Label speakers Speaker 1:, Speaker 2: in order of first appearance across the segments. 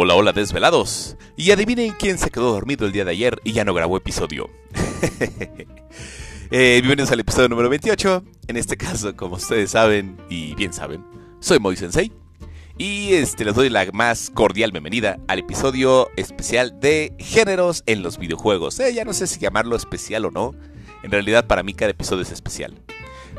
Speaker 1: Hola, hola desvelados. Y adivinen quién se quedó dormido el día de ayer y ya no grabó episodio. Eh, bienvenidos al episodio número 28. En este caso, como ustedes saben y bien saben, soy Moy Sensei. Y este, les doy la más cordial bienvenida al episodio especial de géneros en los videojuegos. Eh, ya no sé si llamarlo especial o no. En realidad para mí cada episodio es especial.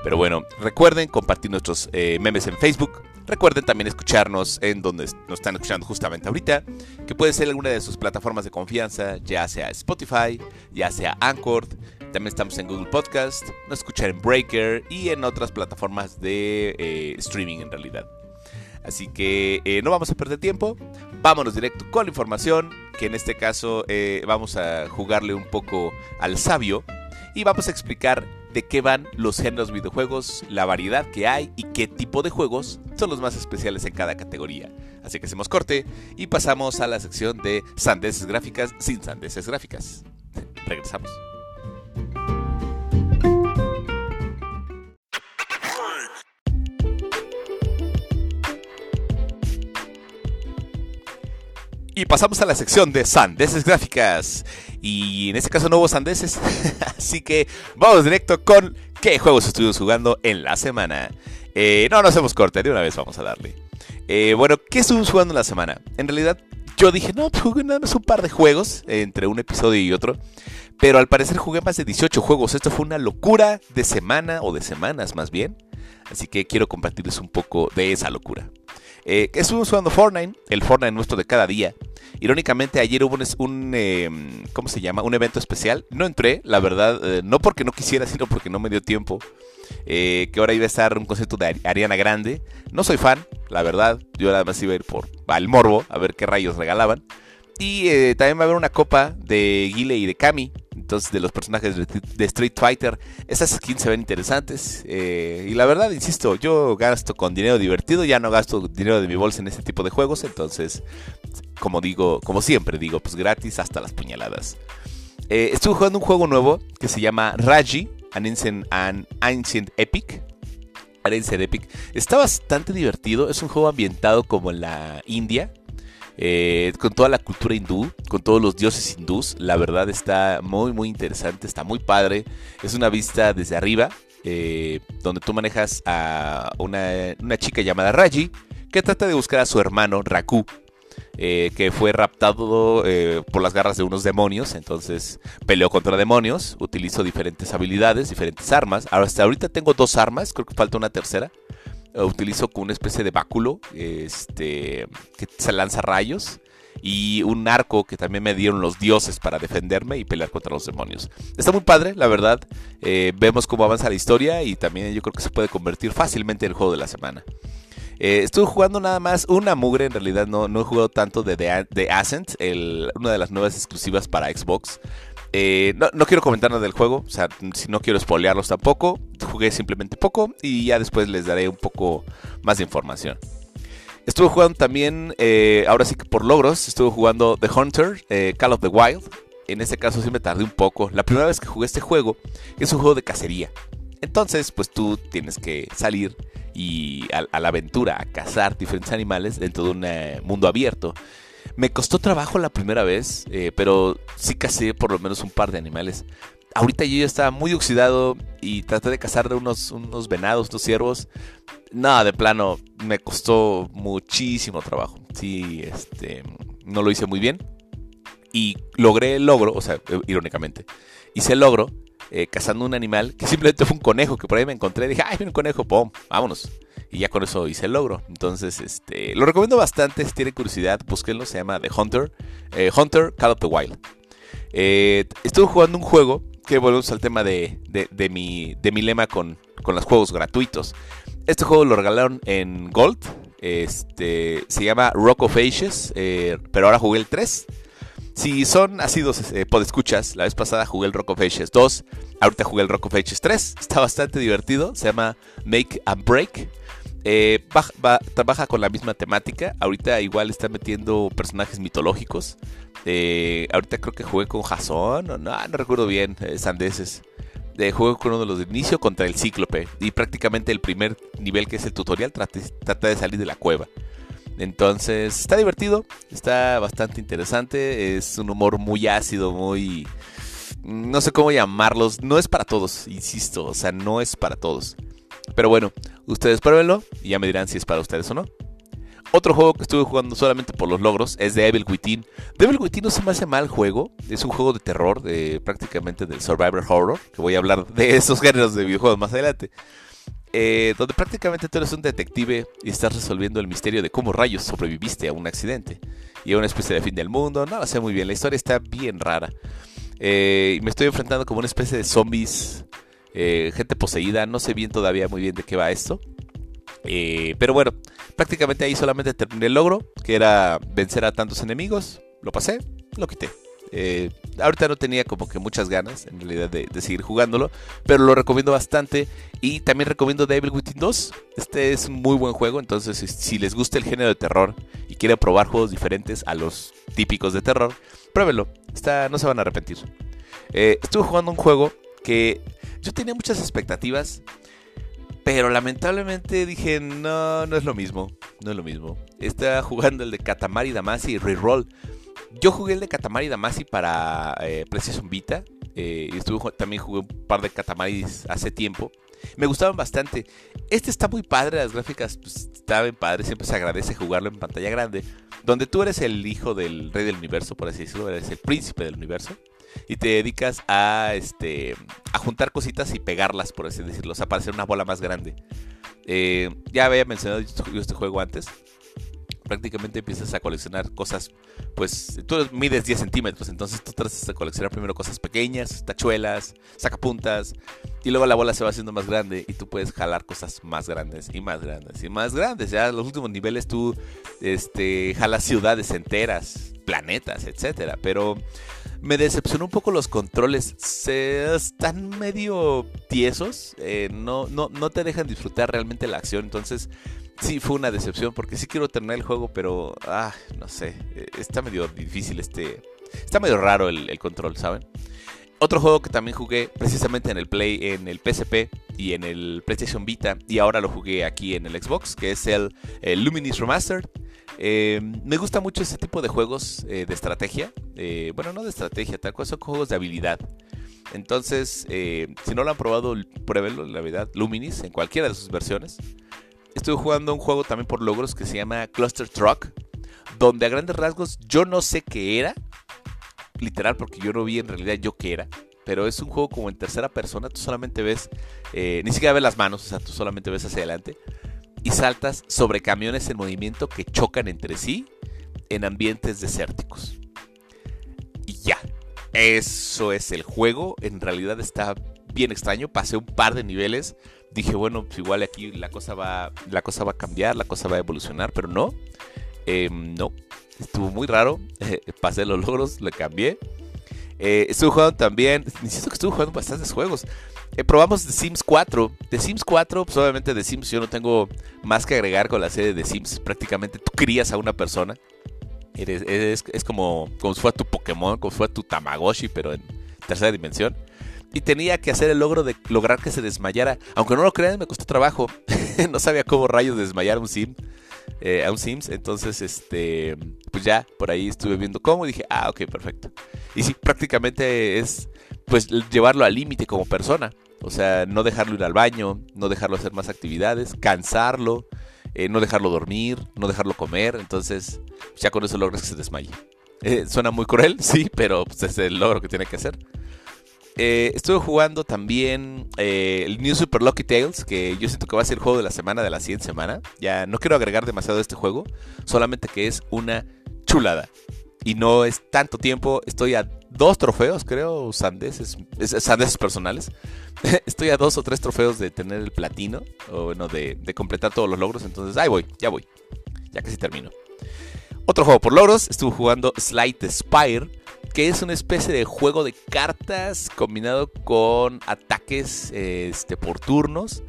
Speaker 1: Pero bueno, recuerden compartir nuestros eh, memes en Facebook, Recuerden también escucharnos en donde nos están escuchando justamente ahorita, que puede ser alguna de sus plataformas de confianza, ya sea Spotify, ya sea Anchor, también estamos en Google Podcast, nos escuchan en Breaker y en otras plataformas de eh, streaming en realidad. Así que eh, no vamos a perder tiempo, vámonos directo con la información, que en este caso vamos a jugarle un poco al sabio y vamos a explicar de qué van los géneros videojuegos, la variedad que hay y qué tipo de juegos son los más especiales en cada categoría. Así que hacemos corte y pasamos a la sección de sandeces gráficas sin sandeces gráficas. Regresamos. Y pasamos a la sección de sandeces gráficas. Y en este caso no hubo sandeces. Así que vamos directo con qué juegos estuvimos jugando en la semana. Eh, no, no hacemos corte, de una vez vamos a darle. Eh, bueno, ¿qué estuvimos jugando en la semana? En realidad yo dije, no, pues jugué nada más un par de juegos entre un episodio y otro. Pero al parecer jugué más de 18 juegos. Esto fue una locura de semana o de semanas más bien. Así que quiero compartirles un poco de esa locura. Eh, estuvimos jugando Fortnite, el Fortnite nuestro de cada día. Irónicamente, ayer hubo un, em, ¿cómo se llama? Un evento especial. No entré, la verdad, eh, no porque no quisiera, sino porque no me dio tiempo. Eh, que ahora iba a estar un concierto de Ariana Grande. No soy fan, la verdad. Yo nada más iba a ir por al morbo, a ver qué rayos regalaban. Y eh, también va a haber una copa de Guile y de Kami. Entonces, de los personajes de, Street Fighter. Esas skins se ven interesantes. Eh, y la verdad, insisto, yo gasto con dinero divertido. Ya no gasto dinero de mi bolsa en este tipo de juegos. Entonces, como digo, como siempre digo, pues gratis hasta las puñaladas. Eh, estuve jugando un juego nuevo que se llama Raji, an Ancient, an Ancient Epic. Ancient Epic. Está bastante divertido. Es un juego ambientado como en la India. Eh, con toda la cultura hindú, con todos los dioses hindús. La verdad está muy, muy interesante, está muy padre. Es una vista desde arriba, eh, donde tú manejas a una, chica llamada Raji, que trata de buscar a su hermano Raku. Eh, que fue raptado por las garras de unos demonios, entonces peleó contra demonios, utilizó diferentes habilidades, diferentes armas. Hasta ahorita tengo dos armas, creo que falta una tercera utilizo con una especie de báculo este, que se lanza rayos y un arco que también me dieron los dioses para defenderme y pelear contra los demonios. Está muy padre, la verdad. Eh, vemos cómo avanza la historia y también yo creo que se puede convertir fácilmente en el juego de la semana. Eh, estuve jugando nada más una mugre, en realidad no, no he jugado tanto de The, Ascent, una de las nuevas exclusivas para Xbox. Eh, no, quiero comentar nada del juego, o sea, si no quiero spoilearlos tampoco. Jugué simplemente poco y ya después les daré un poco más de información. Estuve jugando también, eh, ahora sí que por logros, estuve jugando The Hunter, eh, Call of the Wild. En este caso sí me tardé un poco. La primera vez que jugué este juego es un juego de cacería. Entonces, pues tú tienes que salir y a la aventura, a cazar diferentes animales dentro de un mundo abierto. Me costó trabajo la primera vez, eh, pero sí cacé por lo menos un par de animales. Ahorita yo ya estaba muy oxidado y traté de cazar unos, unos venados, unos ciervos. Nada, de plano, me costó muchísimo trabajo. Sí, este, no lo hice muy bien. Y logré el logro, o sea, irónicamente, hice el logro eh, cazando un animal que simplemente fue un conejo que por ahí me encontré. Dije, ay, un conejo, pum, vámonos. Y ya con eso hice el logro. Entonces, este, lo recomiendo bastante. Si tienen curiosidad, búsquenlo. Se llama The Hunter. Eh, Hunter Call of the Wild. Eh, estuve jugando un juego que volvemos al tema de, de, mi, de mi lema con, con los juegos gratuitos. Este juego lo regalaron en Gold. Este, se llama Rock of Ages, pero ahora jugué el 3. Si son ácidos eh, podescuchas, la vez pasada jugué el Rock of Ages 2, ahorita jugué el Rock of Ages 3, está bastante divertido, se llama Make and Break. Eh, trabaja con la misma temática. Ahorita igual está metiendo personajes mitológicos. Eh, ahorita creo que jugué con Jason. No, no, recuerdo bien. Eh, sandeces. De juego con uno de los de inicio contra el Cíclope. Y prácticamente el primer nivel que es el tutorial trata, de salir de la cueva. Entonces, está divertido, está bastante interesante, es un humor muy ácido, muy... No sé cómo llamarlos, no es para todos, insisto, o sea, no es para todos. Pero bueno, ustedes pruébenlo y ya me dirán si es para ustedes o no. Otro juego que estuve jugando solamente por los logros es The Evil Within. Devil Within no se me hace mal juego, es un juego de terror, de, prácticamente del survivor horror, que voy a hablar de esos géneros de videojuegos más adelante. Eh, donde prácticamente tú eres un detective y estás resolviendo el misterio de cómo rayos sobreviviste a un accidente y a una especie de fin del mundo. No lo sé muy bien, la historia está bien rara. Eh, me estoy enfrentando como una especie de zombies, eh, gente poseída, no sé bien todavía muy bien de qué va esto. pero bueno, prácticamente ahí solamente terminé el logro, que era vencer a tantos enemigos. Lo pasé, lo quité. Eh, ahorita no tenía como que muchas ganas en realidad de, seguir jugándolo, pero lo recomiendo bastante. Y también recomiendo Devil Within 2. Este es un muy buen juego, entonces si les gusta el género de terror y quieren probar juegos diferentes a los típicos de terror, pruébenlo. Está, no se van a arrepentir. Eh, estuve jugando un juego que yo tenía muchas expectativas, pero lamentablemente dije, no, no es lo mismo. No es lo mismo. Estaba jugando el de Katamari Damacy Reroll. Yo jugué el de Katamari Damacy para eh, PlayStation Vita. Eh, y estuve, también jugué un par de Katamaris hace tiempo. Me gustaban bastante. Este está muy padre, las gráficas pues, estaban padres. Siempre se agradece jugarlo en pantalla grande. Donde tú eres el hijo del rey del universo, por así decirlo. Eres el príncipe del universo. Y te dedicas a, este, a juntar cositas y pegarlas, por así decirlo. O sea, para hacer una bola más grande. Eh, ya había mencionado este juego antes prácticamente empiezas a coleccionar cosas, pues tú mides 10 centímetros, entonces tú tratas de coleccionar primero cosas pequeñas, tachuelas, sacapuntas, y luego la bola se va haciendo más grande y tú puedes jalar cosas más grandes y más grandes y más grandes. Ya los últimos niveles tú este, jalas ciudades enteras, planetas, etcétera, pero me decepcionó un poco los controles. Se están medio tiesos. Eh, no, no, no te dejan disfrutar realmente la acción. Entonces, sí fue una decepción porque sí quiero terminar el juego, pero ah, no sé, eh, está medio difícil este, está medio raro el, control, ¿saben? Otro juego que también jugué precisamente en el Play, en el PSP y en el PlayStation Vita y ahora lo jugué aquí en el Xbox, que es el, Luminis Remastered. Eh, me gusta mucho ese tipo de juegos eh, de estrategia. bueno, no de estrategia, tal cual son juegos de habilidad. Entonces, si no lo han probado, pruébenlo, la verdad, Luminis en cualquiera de sus versiones. Estuve jugando un juego también por logros que se llama Cluster Truck, donde a grandes rasgos yo no sé qué era, literal, porque yo no vi en realidad yo qué era, pero es un juego como en tercera persona, tú solamente ves, eh, ni siquiera ves las manos, o sea, tú solamente ves hacia adelante y saltas sobre camiones en movimiento que chocan entre sí en ambientes desérticos. Y ya, eso es el juego, en realidad está bien extraño, pasé un par de niveles dije, bueno, pues igual aquí la cosa va, la cosa va a cambiar, la cosa va a evolucionar, pero no, em, no, estuvo muy raro, pasé los logros, le cambié. Eh, estuve jugando también, insisto que estuve jugando bastantes juegos. Eh, probamos The Sims 4. The Sims 4, pues obviamente The Sims yo no tengo más que agregar con la serie de Sims. Prácticamente tú crías a una persona. Eres, es como, como si fuera tu Pokémon, como si fuera tu Tamagotchi, pero en tercera dimensión y tenía que hacer el logro de lograr que se desmayara. Aunque no lo crean, me costó trabajo. no sabía cómo rayos desmayar a un sim. Eh, a un Sims. Entonces, este. Pues ya, por ahí estuve viendo cómo y dije, ah, ok, perfecto. Y sí, prácticamente es. Pues llevarlo al límite como persona. O sea, no dejarlo ir al baño, no dejarlo hacer más actividades, cansarlo, eh, no dejarlo dormir, no dejarlo comer. Entonces, ya con eso logras que se desmaye. Eh, suena muy cruel, sí, pero pues, es el logro que tiene que hacer. Eh, estuve jugando también eh, el New Super Lucky Tales, que yo siento que va a ser el juego de la semana de la siguiente semana. Ya no quiero agregar demasiado a este juego, solamente que es una chulada. Y no es tanto tiempo, estoy a dos trofeos, creo, sandeses, sandeses personales. estoy a dos o tres trofeos de tener el platino, o bueno, de, de completar todos los logros. Entonces, ahí voy, ya voy, ya casi termino. Otro juego por logros, estuve jugando Slide Spire que es una especie de juego de cartas combinado con ataques este, por turnos,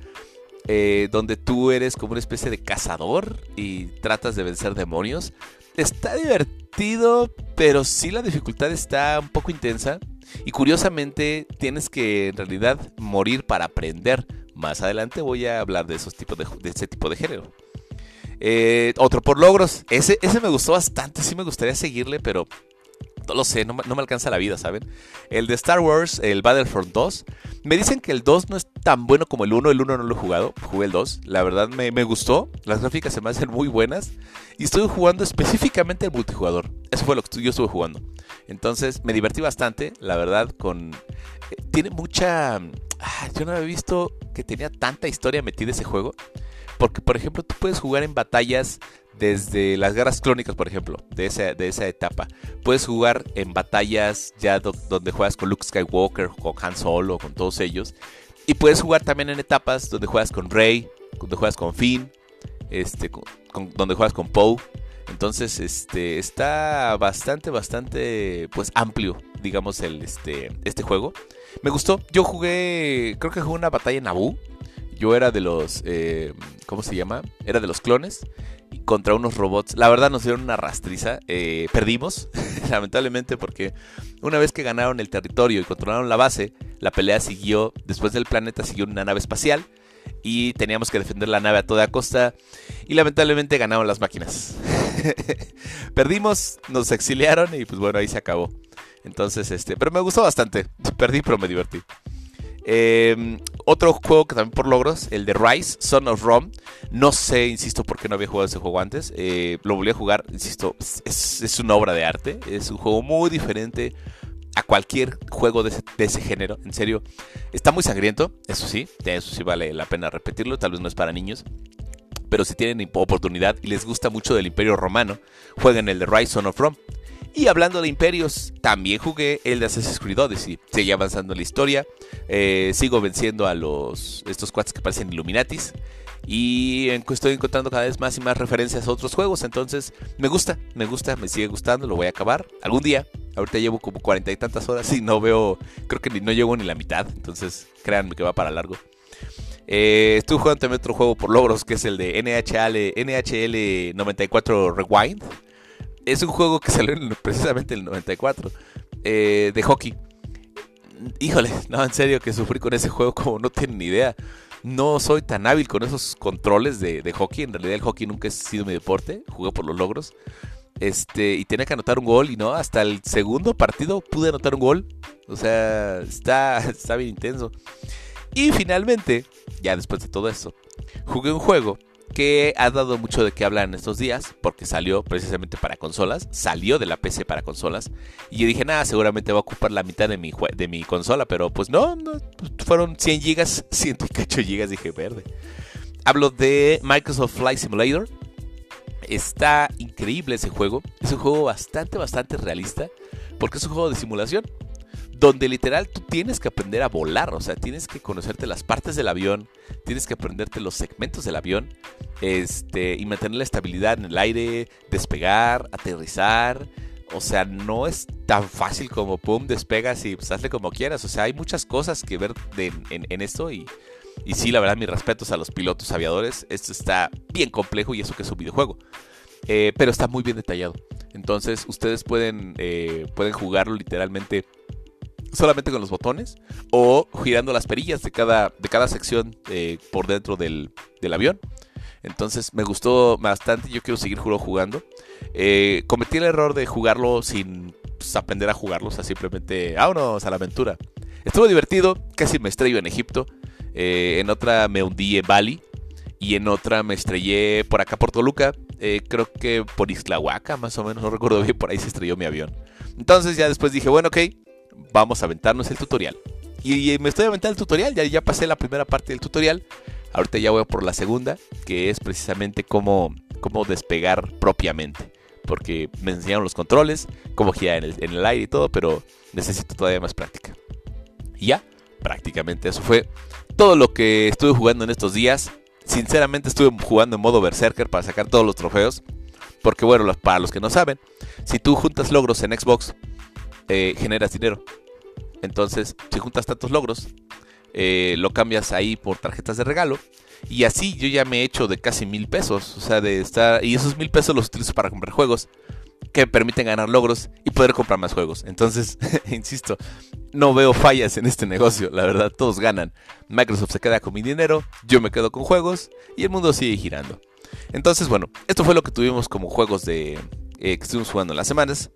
Speaker 1: eh, donde tú eres como una especie de cazador y tratas de vencer demonios. Está divertido, pero sí la dificultad está un poco intensa. Y curiosamente tienes que en realidad morir para aprender. Más adelante voy a hablar de esos tipos de, de ese tipo de género. Eh, otro por logros. Ese, ese me gustó bastante. Sí me gustaría seguirle, pero no lo sé, no, me alcanza la vida, ¿saben? El de Star Wars, el Battlefront 2. Me dicen que el 2 no es tan bueno como el 1. El 1 no lo he jugado. Jugué el 2. La verdad me, me gustó. Las gráficas se me hacen muy buenas. Y estoy jugando específicamente el multijugador. Eso fue lo que yo estuve jugando. Entonces me divertí bastante, la verdad, con... Eh, tiene mucha... Ah, yo no había visto que tenía tanta historia metida ese juego. Porque, por ejemplo, tú puedes jugar en batallas desde las guerras clónicas, por ejemplo, de esa, de esa etapa. Puedes jugar en batallas ya donde juegas con Luke Skywalker, con Han Solo, con todos ellos. Y puedes jugar también en etapas donde juegas con Rey, donde juegas con Finn, este, donde juegas con Poe. Entonces, este, está bastante, bastante, pues amplio, digamos, el, este, este juego. Me gustó. Yo jugué, creo que jugué una batalla en Naboo. Yo era de los, eh, ¿cómo se llama? Era de los clones contra unos robots. La verdad nos dieron una rastriza. Eh, perdimos, lamentablemente, porque una vez que ganaron el territorio y controlaron la base, la pelea siguió, después del planeta siguió una nave espacial y teníamos que defender la nave a toda costa y lamentablemente ganaron las máquinas. Perdimos, nos exiliaron y pues bueno, ahí se acabó. Entonces, este, pero me gustó bastante. Perdí, pero me divertí. Em, otro juego que también por logros, el de Rise, Son of Rome. No sé, insisto, por qué no había jugado ese juego antes. Eh, lo volví a jugar, insisto, es, una obra de arte. Es un juego muy diferente a cualquier juego de ese, género. En serio, está muy sangriento, eso sí, eso sí vale la pena repetirlo. Tal vez no es para niños. Pero si tienen oportunidad y les gusta mucho del Imperio Romano, jueguen el de Rise Son of Rome. Y hablando de imperios, también jugué el de Assassin's Creed Odyssey. Seguí avanzando en la historia. Eh, sigo venciendo a los estos cuates que parecen Illuminatis. Y estoy encontrando cada vez más y más referencias a otros juegos. Entonces, me gusta, me gusta, me sigue gustando. Lo voy a acabar algún día. Ahorita llevo como cuarenta y tantas horas y no veo, creo que no llego ni la mitad. Entonces, créanme que va para largo. Eh, estuve jugando también otro juego por logros que es el de NHL, NHL 94 Rewind es un juego que salió precisamente en el 94 eh, de hockey. Híjole, no, en serio que sufrí con ese juego como no tienen ni idea. No soy tan hábil con esos controles de, hockey. En realidad el hockey nunca ha sido mi deporte. Jugué por los logros. Este, y tenía que anotar un gol y no, hasta el segundo partido pude anotar un gol. O sea, está, está bien intenso. Y finalmente, ya después de todo eso, jugué un juego que ha dado mucho de qué hablar en estos días, porque salió precisamente para consolas, salió de la PC para consolas, y dije, nada, seguramente va a ocupar la mitad de mi, de mi consola, pero pues no, fueron 100 gigas, 108 gigas, dije, verde. Hablo de Microsoft Flight Simulator, está increíble ese juego, es un juego bastante, bastante realista, porque es un juego de simulación, donde literal tú tienes que aprender a volar, o sea, tienes que conocerte las partes del avión, tienes que aprenderte los segmentos del avión, este, y mantener la estabilidad en el aire, despegar, aterrizar. O sea, no es tan fácil como pum, despegas y pues hazle como quieras. O sea, hay muchas cosas que ver en, esto y, y sí, la verdad, mis respetos a los pilotos aviadores. Esto está bien complejo y eso que es un videojuego. Eh, pero está muy bien detallado. Entonces, ustedes pueden, eh, pueden jugarlo literalmente solamente con los botones o girando las perillas de cada, de cada sección eh, por dentro del, avión. Entonces me gustó bastante, yo quiero seguir jugando. Eh, cometí el error de jugarlo sin pues, aprender a jugarlo, o sea, simplemente, vámonos a la aventura. Estuvo divertido, casi me estrello en Egipto, eh, en otra me hundí en Bali y en otra me estrellé por acá por Toluca, creo que por Islahuaca más o menos, no recuerdo bien, por ahí se estrelló mi avión. Entonces ya después dije, bueno, ok, vamos a aventarnos el tutorial. Y, me estoy aventando el tutorial, ya, ya pasé la primera parte del tutorial. Ahorita ya voy por la segunda, que es precisamente cómo, cómo despegar propiamente. Porque me enseñaron los controles, cómo girar en el, aire y todo, pero necesito todavía más práctica. Y ya, prácticamente eso fue todo lo que estuve jugando en estos días. Sinceramente estuve jugando en modo Berserker para sacar todos los trofeos. Porque bueno, para los que no saben, si tú juntas logros en Xbox, eh, generas dinero. Entonces, si juntas tantos logros, eh, lo cambias ahí por tarjetas de regalo. Y así yo ya me he hecho de casi mil pesos. O sea, de estar. Y esos mil pesos los utilizo para comprar juegos que permiten ganar logros y poder comprar más juegos. Entonces, insisto, no veo fallas en este negocio. La verdad, todos ganan. Microsoft se queda con mi dinero, yo me quedo con juegos y el mundo sigue girando. Entonces, bueno, esto fue lo que tuvimos como juegos de eh, que estuvimos jugando en las semanas.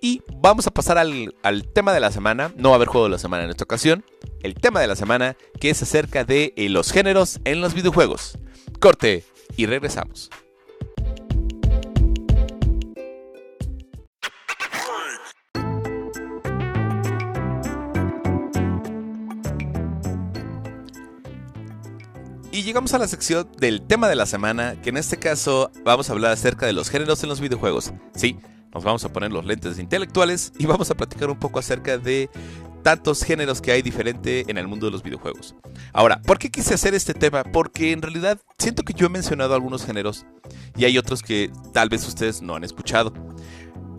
Speaker 1: Y vamos a pasar al, tema de la semana. No va a haber juego la semana en esta ocasión. El tema de la semana que es acerca de eh, los géneros en los videojuegos. Corte y regresamos. Y llegamos a la sección del tema de la semana, que en este caso vamos a hablar acerca de los géneros en los videojuegos. Sí, nos vamos a poner los lentes intelectuales y vamos a platicar un poco acerca de tantos géneros que hay diferente en el mundo de los videojuegos. Ahora, ¿por qué quise hacer este tema? Porque en realidad siento que yo he mencionado algunos géneros y hay otros que tal vez ustedes no han escuchado.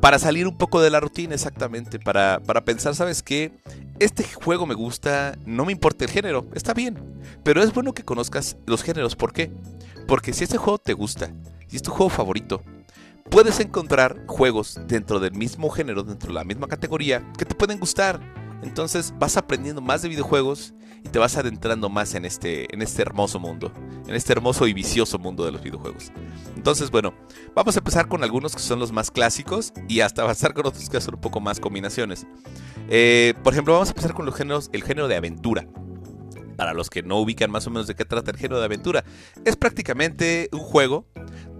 Speaker 1: Para salir un poco de la rutina, exactamente, para, para pensar, ¿sabes qué? Este juego me gusta, no me importa el género, está bien, pero es bueno que conozcas los géneros, ¿por qué? Porque si este juego te gusta y es tu juego favorito, puedes encontrar juegos dentro del mismo género, dentro de la misma categoría, que te pueden gustar. Entonces vas aprendiendo más de videojuegos y te vas adentrando más en este, en este hermoso mundo, en este hermoso y vicioso mundo de los videojuegos. Entonces, bueno, vamos a empezar con algunos que son los más clásicos y hasta avanzar con otros que hacen un poco más combinaciones. Eh, por ejemplo, vamos a empezar con los géneros, el género de aventura. Para los que no ubican más o menos de qué trata el género de aventura, es prácticamente un juego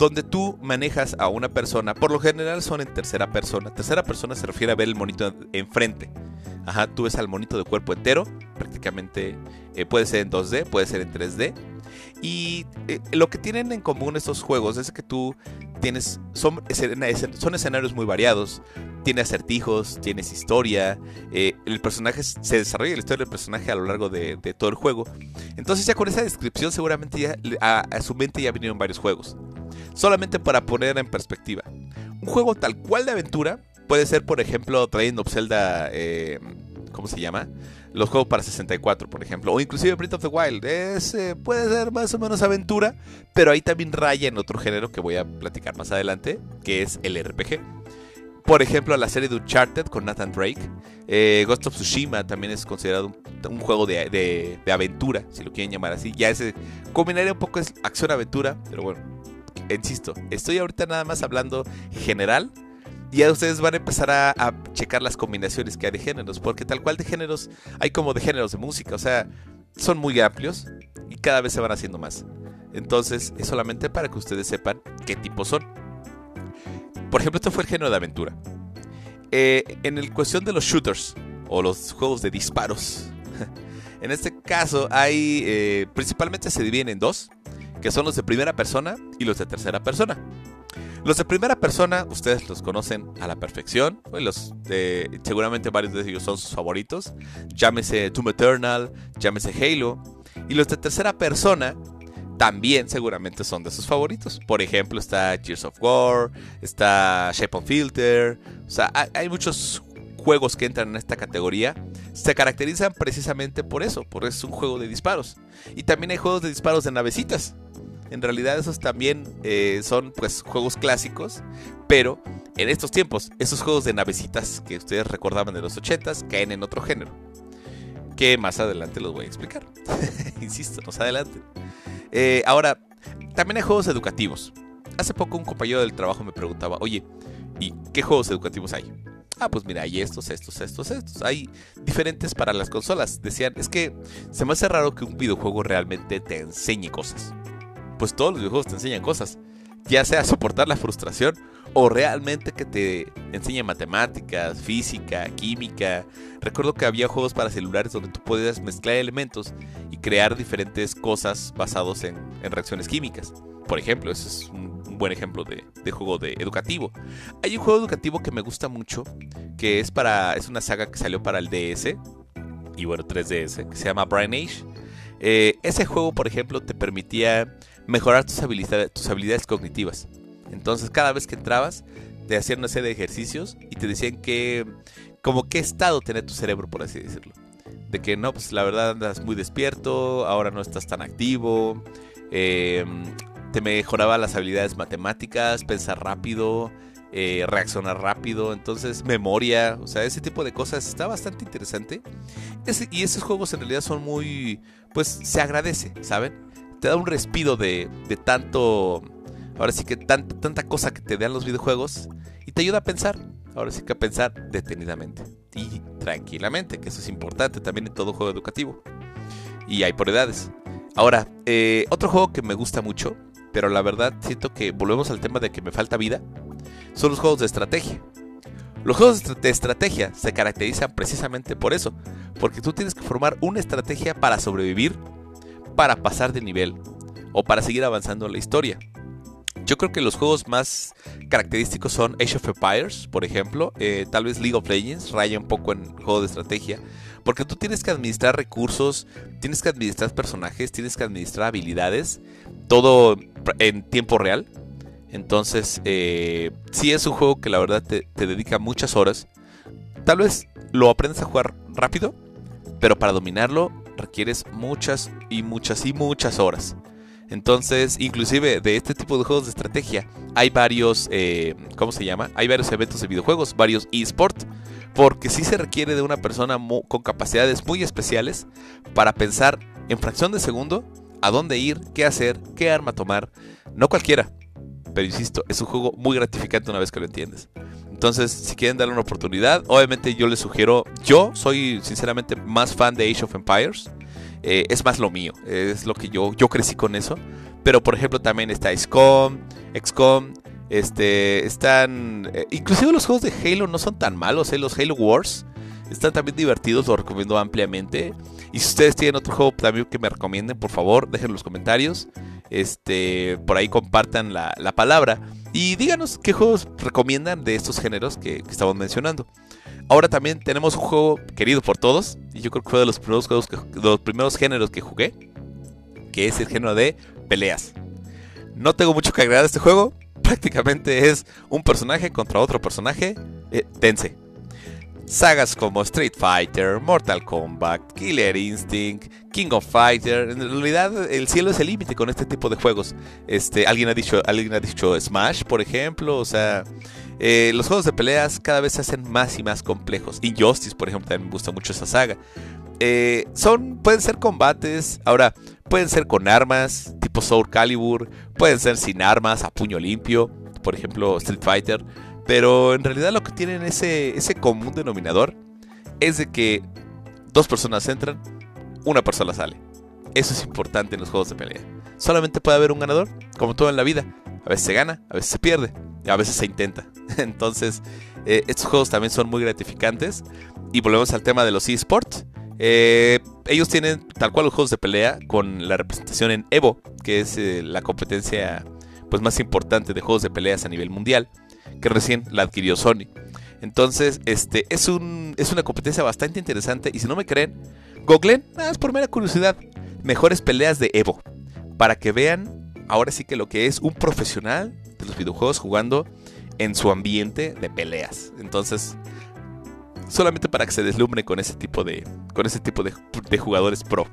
Speaker 1: donde tú manejas a una persona. Por lo general son en tercera persona. Tercera persona se refiere a ver el monito enfrente. Ajá, tú ves al monito de cuerpo entero, prácticamente eh, puede ser en 2D, puede ser en 3D. Y eh, lo que tienen en común estos juegos es que tú tienes, son, escenarios muy variados, tiene acertijos, tienes historia, eh, el personaje se desarrolla la historia del personaje a lo largo de, todo el juego. Entonces ya con esa descripción seguramente ya a, a, su mente ya vinieron varios juegos. Solamente para poner en perspectiva. Un juego tal cual de aventura puede ser, por ejemplo, Legend of Zelda, eh, ¿cómo se llama? Los juegos para 64, por ejemplo, o inclusive Breath of the Wild. Es, puede ser más o menos aventura, pero ahí también raya en otro género que voy a platicar más adelante, que es el RPG. Por ejemplo, la serie de Uncharted con Nathan Drake. Eh, Ghost of Tsushima también es considerado un, juego de, aventura, si lo quieren llamar así. Ya ese combinaría un poco acción-aventura, pero bueno, insisto, estoy ahorita nada más hablando general ya ustedes van a empezar a, checar las combinaciones que hay de géneros, porque tal cual de géneros hay como de géneros de música, o sea, son muy amplios y cada vez se van haciendo más. Entonces, es solamente para que ustedes sepan qué tipos son. Por ejemplo, esto fue el género de aventura. Eh, en el cuestión de los shooters o los juegos de disparos, en este caso hay eh, principalmente se dividen en dos, que son los de primera persona y los de tercera persona. Los de primera persona, ustedes los conocen a la perfección. Los seguramente varios de ellos son sus favoritos. Llámese Doom Eternal, llámese Halo. Y los de tercera persona también seguramente son de sus favoritos. Por ejemplo, está Gears of War, está Shape of Filter. O sea, hay muchos juegos que entran en esta categoría se caracterizan precisamente por eso, porque es un juego de disparos. Y también hay juegos de disparos de navecitas. En realidad esos también eh, son pues juegos clásicos, pero en estos tiempos esos juegos de navecitas que ustedes recordaban de los 80s caen en otro género, que más adelante los voy a explicar. Insisto, más adelante. Eh, ahora, también hay juegos educativos. Hace poco un compañero del trabajo me preguntaba, oye, ¿y qué juegos educativos hay? Ah, pues mira, hay estos, estos, estos, estos. Hay diferentes para las consolas. Decían, es que se me hace raro que un videojuego realmente te enseñe cosas pues todos los videojuegos te enseñan cosas. Ya sea soportar la frustración o realmente que te enseñe matemáticas, física, química. Recuerdo que había juegos para celulares donde tú podías mezclar elementos y crear diferentes cosas basados en, reacciones químicas. Por ejemplo, ese es un, buen ejemplo de, juego de educativo. Hay un juego educativo que me gusta mucho, que es para es una saga que salió para el DS y bueno 3DS, que se llama Brain Age. Eh, ese juego, por ejemplo, te permitía mejorar tus habilidades, tus habilidades cognitivas. Entonces cada vez que entrabas te hacían una serie de ejercicios y te decían que como qué estado tenía tu cerebro, por así decirlo. De que no, pues la verdad andas muy despierto, ahora no estás tan activo, em, te mejoraba las habilidades matemáticas, pensar rápido, eh, reaccionar rápido, entonces memoria, o sea, ese tipo de cosas está bastante interesante. y esos juegos en realidad son muy, pues se agradece, ¿saben? Te da un respiro de, tanto Ahora sí que tanta, tanta cosa que te dan los videojuegos y te ayuda a pensar. Ahora sí que a pensar detenidamente y tranquilamente, que eso es importante también en todo juego educativo. Y hay por edades. Ahora, eh, otro juego que me gusta mucho, pero la verdad siento que volvemos al tema de que me falta vida, son los juegos de estrategia. Los juegos de estrategia se caracterizan precisamente por eso, porque tú tienes que formar una estrategia para sobrevivir, para pasar de nivel o para seguir avanzando en la historia. Yo creo que los juegos más característicos son Age of Empires, por ejemplo, eh, tal vez League of Legends, raya un poco en juego de estrategia, porque tú tienes que administrar recursos, tienes que administrar personajes, tienes que administrar habilidades, todo en tiempo real. Entonces, eh, sí es un juego que la verdad te, te dedica muchas horas. Tal vez lo aprendes a jugar rápido, pero para dominarlo requieres muchas y muchas y muchas horas. Entonces, inclusive de este tipo de juegos de estrategia, hay varios, eh, ¿cómo se llama? Hay varios eventos de videojuegos, varios eSports, porque sí se requiere de una persona con capacidades muy especiales para pensar en fracción de segundo a dónde ir, qué hacer, qué arma tomar. No cualquiera, pero insisto, es un juego muy gratificante una vez que lo entiendes. Entonces, si quieren darle una oportunidad, obviamente yo les sugiero, yo soy sinceramente más fan de Age of Empires. Eh, es más lo mío, es lo que yo, yo crecí con eso. Pero por ejemplo también está XCOM, XCOM, este, están, eh, inclusive los juegos de Halo no son tan malos, ¿eh? los Halo Wars están también divertidos, los recomiendo ampliamente. Y si ustedes tienen otro juego también que me recomienden, por favor, dejen en los comentarios. Este, por ahí compartan la, palabra. Y díganos qué juegos recomiendan de estos géneros que, estamos mencionando. Ahora también tenemos un juego querido por todos. Y yo creo que fue de los primeros juegos los primeros géneros que jugué. Que es el género de peleas. No tengo mucho que agregar a este juego. Prácticamente es un personaje contra otro personaje. Eh, tense. Sagas como Street Fighter, Mortal Kombat, Killer Instinct, King of Fighter. En realidad, el cielo es el límite con este tipo de juegos. Este, alguien ha dicho, alguien ha dicho Smash, por ejemplo. O sea, eh, los juegos de peleas cada vez se hacen más y más complejos. Injustice, por ejemplo, también me gusta mucho esa saga. Eh, son, pueden ser combates, ahora, pueden ser con armas, tipo Soul Calibur, pueden ser sin armas, a puño limpio, por ejemplo, Street Fighter. Pero en realidad lo que tienen ese, ese común denominador es de que dos personas entran, una persona sale. Eso es importante en los juegos de pelea. Solamente puede haber un ganador, como todo en la vida. A veces se gana, a veces se pierde a veces se intenta. Entonces, eh, estos juegos también son muy gratificantes. Y volvemos al tema de los esports. Eh, ellos tienen tal cual los juegos de pelea con la representación en Evo, que es eh, la competencia pues, más importante de juegos de peleas a nivel mundial, que recién la adquirió Sony. Entonces, este es, un, es una competencia bastante interesante. Y si no me creen, googleen, es por mera curiosidad, mejores peleas de Evo. Para que vean ahora sí que lo que es un profesional de los videojuegos jugando en su ambiente de peleas. Entonces, solamente para que se deslumbre con ese tipo de, con ese tipo de, jugadores pro.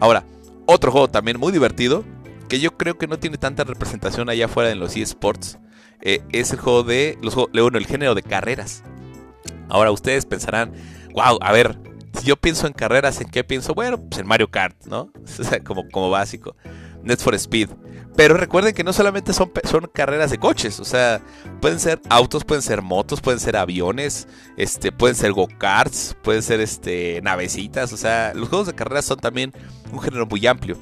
Speaker 1: Ahora, otro juego también muy divertido, que yo creo que no tiene tanta representación allá afuera en los eSports, eh, es el juego de, los bueno, el género de carreras. Ahora ustedes pensarán, wow, a ver, si yo pienso en carreras, ¿en qué pienso? Bueno, pues en Mario Kart, ¿no? como, como básico. Need for Speed. Pero recuerden que no solamente son, son carreras de coches, o sea, pueden ser autos, pueden ser motos, pueden ser aviones, este, pueden ser go-karts, pueden ser este, navecitas, o sea, los juegos de carreras son también un género muy amplio.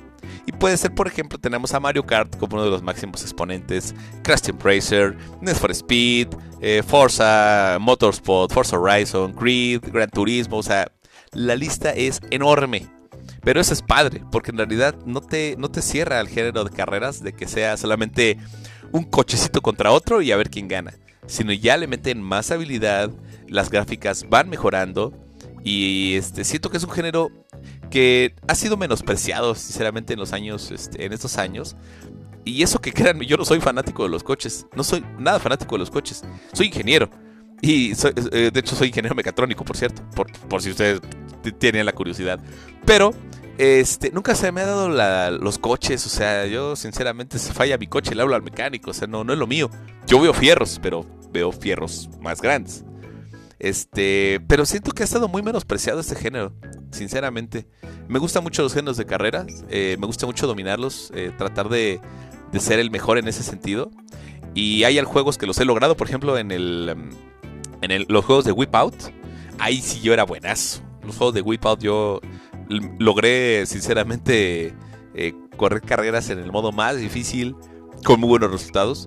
Speaker 1: Y puede ser, por ejemplo, tenemos a Mario Kart como uno de los máximos exponentes, Crash Team Racer, Need for Speed, eh, Forza Motorsport, Forza Horizon, Grid, Gran Turismo, o sea, la lista es enorme. Pero eso es padre, porque en realidad no te, no te cierra el género de carreras de que sea solamente un cochecito contra otro y a ver quién gana. Sino ya le meten más habilidad, las gráficas van mejorando. Y este, siento que es un género que ha sido menospreciado, sinceramente, en los años, este, en estos años. Y eso que créanme, yo no soy fanático de los coches. No soy nada fanático de los coches. Soy ingeniero. Y eh, de hecho soy ingeniero mecatrónico, por cierto. Por, por si ustedes tienen la curiosidad. Pero este, nunca se me ha dado los coches, o sea, yo sinceramente se falla mi coche, le hablo al mecánico, o sea, no, no es lo mío. Yo veo fierros, pero veo fierros más grandes. Este, pero siento que ha estado muy menospreciado este género, sinceramente. Me gustan mucho los géneros de carreras, eh, me gusta mucho dominarlos, eh, tratar de, ser el mejor en ese sentido. Y hay juegos que los he logrado, por ejemplo, en el los juegos de Whip Out. Ahí sí yo era buenazo. Los juegos de Whip Out yo logré sinceramente eh, correr carreras en el modo más difícil con muy buenos resultados.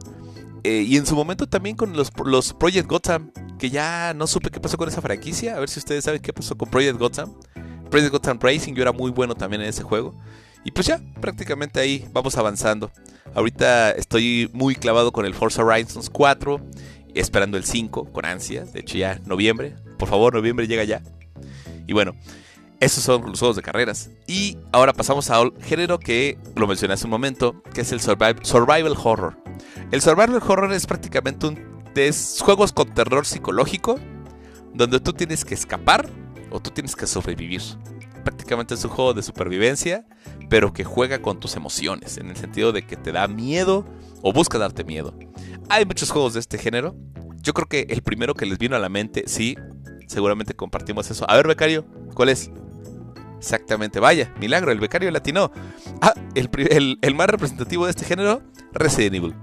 Speaker 1: Eh, y en su momento también con los, los Project Gotham, que ya no supe qué pasó con esa franquicia. A ver si ustedes saben qué pasó con Project Gotham. Project Gotham Racing, yo era muy bueno también en ese juego. Y pues ya, prácticamente ahí vamos avanzando. Ahorita estoy muy clavado con el Forza Horizons 4, esperando el 5 con ansias. De hecho ya noviembre, por favor, noviembre llega ya. Y bueno, esos son los juegos de carreras. Y ahora pasamos al género que lo mencioné hace un momento, que es el survival horror. El survival horror es prácticamente un de juegos con terror psicológico, donde tú tienes que escapar o tú tienes que sobrevivir. Prácticamente es un juego de supervivencia, pero que juega con tus emociones, en el sentido de que te da miedo o busca darte miedo. Hay muchos juegos de este género. Yo creo que el primero que les vino a la mente, sí, seguramente compartimos eso. A ver, becario, ¿cuál es? Exactamente, vaya, milagro, el becario latino. Ah, el, el más representativo de este género, Resident Evil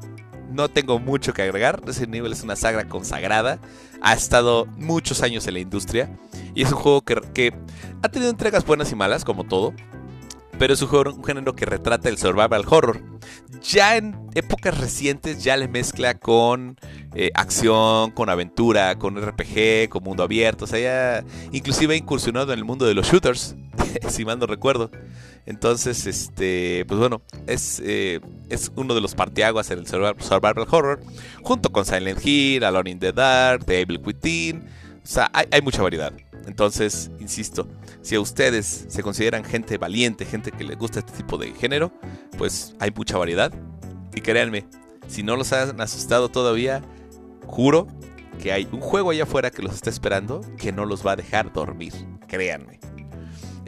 Speaker 1: no tengo mucho que agregar. Resident Evil es una saga consagrada. Ha estado muchos años en la industria. Y es un juego que, ha tenido entregas buenas y malas, como todo. Pero es un, género que retrata el survival horror. Ya en épocas recientes ya le mezcla con eh, acción, con aventura, con RPG, con mundo abierto. O sea, ya inclusive ha incursionado en el mundo de los shooters, si mal no recuerdo. Entonces, este, pues bueno, es, eh, es uno de los partiaguas en el survival horror, junto con Silent Hill, Alone in the Dark, The Evil Within. O sea, hay, hay mucha variedad. Entonces, insisto, si a ustedes se consideran gente valiente, gente que les gusta este tipo de género, pues hay mucha variedad. Y créanme, si no los han asustado todavía, juro que hay un juego allá afuera que los está esperando que no los va a dejar dormir. Créanme.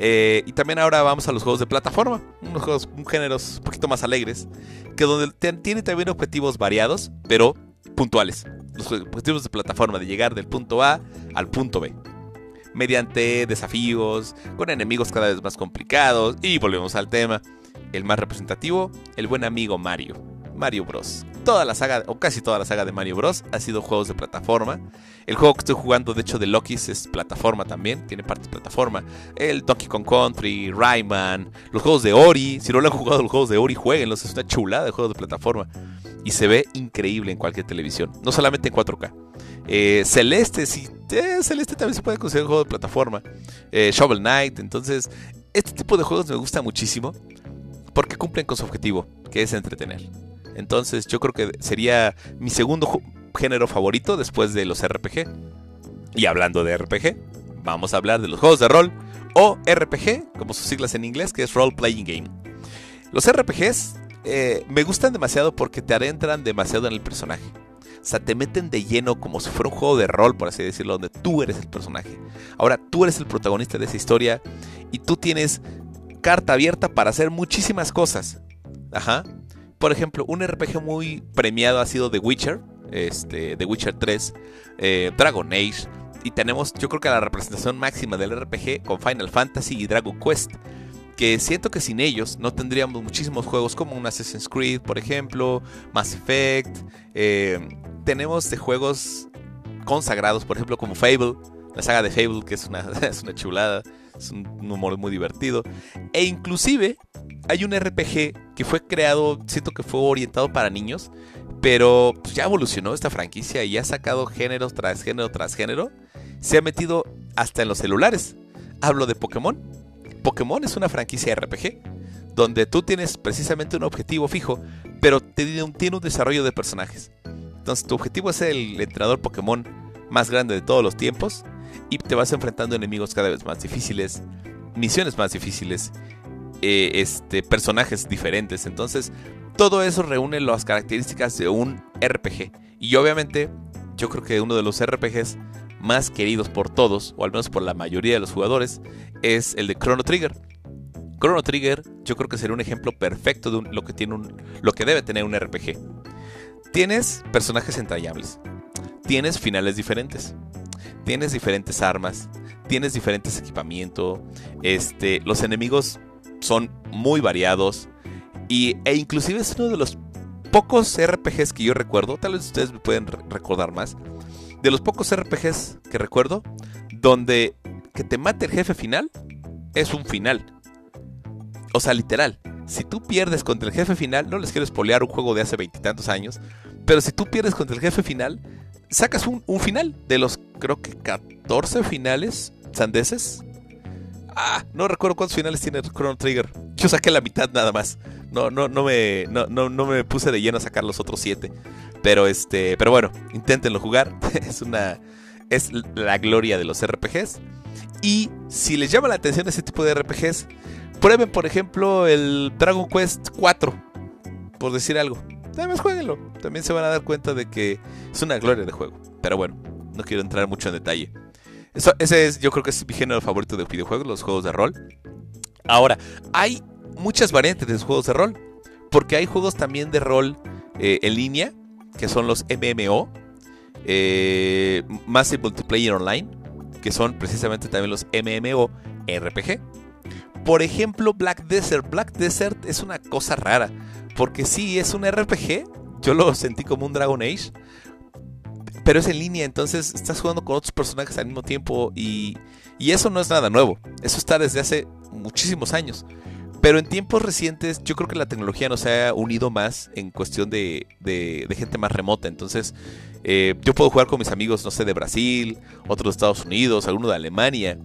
Speaker 1: Eh, y también ahora vamos a los juegos de plataforma, unos juegos, un géneros un poquito más alegres, que donde tiene también objetivos variados, pero puntuales. Los objetivos de plataforma, de llegar del punto A al punto B. Mediante desafíos, con enemigos cada vez más complicados, y volvemos al tema, el más representativo, el buen amigo Mario. Mario Bros. Toda la saga, o casi toda la saga de Mario Bros. ha sido juegos de plataforma. El juego que estoy jugando, de hecho, de Loki's es plataforma también, tiene parte de plataforma. El Donkey Kong Country, Rayman, los juegos de Ori. Si no lo han jugado los juegos de Ori, jueguenlos, es una chulada de juegos de plataforma. Y se ve increíble en cualquier televisión, no solamente en 4K. Eh, Celeste, sí, eh, Celeste también se puede considerar un juego de plataforma. Eh, Shovel Knight, entonces, este tipo de juegos me gusta muchísimo porque cumplen con su objetivo, que es entretener. Entonces yo creo que sería mi segundo género favorito después de los RPG. Y hablando de RPG, vamos a hablar de los juegos de rol o RPG, como sus siglas en inglés, que es Role Playing Game. Los RPGs eh, me gustan demasiado porque te adentran demasiado en el personaje. O sea, te meten de lleno como si fuera un juego de rol, por así decirlo, donde tú eres el personaje. Ahora, tú eres el protagonista de esa historia y tú tienes carta abierta para hacer muchísimas cosas. Ajá. Por ejemplo, un RPG muy premiado ha sido The Witcher, este, The Witcher 3, eh, Dragon Age, y tenemos yo creo que la representación máxima del RPG con Final Fantasy y Dragon Quest, que siento que sin ellos no tendríamos muchísimos juegos como un Assassin's Creed, por ejemplo, Mass Effect, eh, tenemos de juegos consagrados, por ejemplo, como Fable, la saga de Fable, que es una, es una chulada, es un, humor muy divertido, e inclusive hay un RPG que fue creado, siento que fue orientado para niños, pero pues, ya evolucionó esta franquicia y ha sacado género tras género tras género. Se ha metido hasta en los celulares. Hablo de Pokémon. Pokémon es una franquicia RPG donde tú tienes precisamente un objetivo fijo, pero tiene un, tiene un desarrollo de personajes. Entonces tu objetivo es ser el entrenador Pokémon más grande de todos los tiempos y te vas enfrentando a enemigos cada vez más difíciles, misiones más difíciles eh, este, personajes diferentes. Entonces, todo eso reúne las características de un RPG. Y obviamente, yo creo que uno de los RPGs más queridos por todos, o al menos por la mayoría de los jugadores, es el de Chrono Trigger. Chrono Trigger, yo creo que sería un ejemplo perfecto de lo que tiene un, lo que debe tener un RPG. Tienes personajes entrañables, tienes finales diferentes, tienes diferentes armas, tienes diferentes equipamiento, este, los enemigos son muy variados y, e inclusive es uno de los pocos RPGs que yo recuerdo, tal vez ustedes me pueden recordar más, de los pocos RPGs que recuerdo, donde que te mate el jefe final es un final. O sea, literal. Si tú pierdes contra el jefe final, no les quiero espolear un juego de hace veintitantos años, pero si tú pierdes contra el jefe final, sacas un, final de los creo que 14 finales sandeses. Ah, no recuerdo cuántos finales tiene Chrono Trigger. Yo saqué la mitad nada más. No, no, no me, no, no, me puse de lleno a sacar los otros 7. Pero este, pero bueno, inténtenlo jugar. es una, es la gloria de los RPGs. Y si les llama la atención ese tipo de RPGs, prueben por ejemplo el Dragon Quest 4, por decir algo. Además jueguenlo. También se van a dar cuenta de que es una gloria de juego. Pero bueno, no quiero entrar mucho en detalle. Eso, ese es, yo creo que es mi género favorito de videojuegos, los juegos de rol. Ahora, hay muchas variantes de juegos de rol. Porque hay juegos también de rol eh, en línea, que son los MMO, eh, Massive Multiplayer Online, que son precisamente también los MMO RPG. Por ejemplo, Black Desert. Black Desert es una cosa rara, porque sí, es un RPG, yo lo sentí como un Dragon Age, pero es en línea, entonces estás jugando con otros personajes al mismo tiempo y, y eso no es nada nuevo, eso está desde hace muchísimos años. Pero en tiempos recientes yo creo que la tecnología nos ha unido más en cuestión de, de, gente más remota. Entonces eh, yo puedo jugar con mis amigos, no sé, de Brasil, otros de Estados Unidos, alguno de Alemania.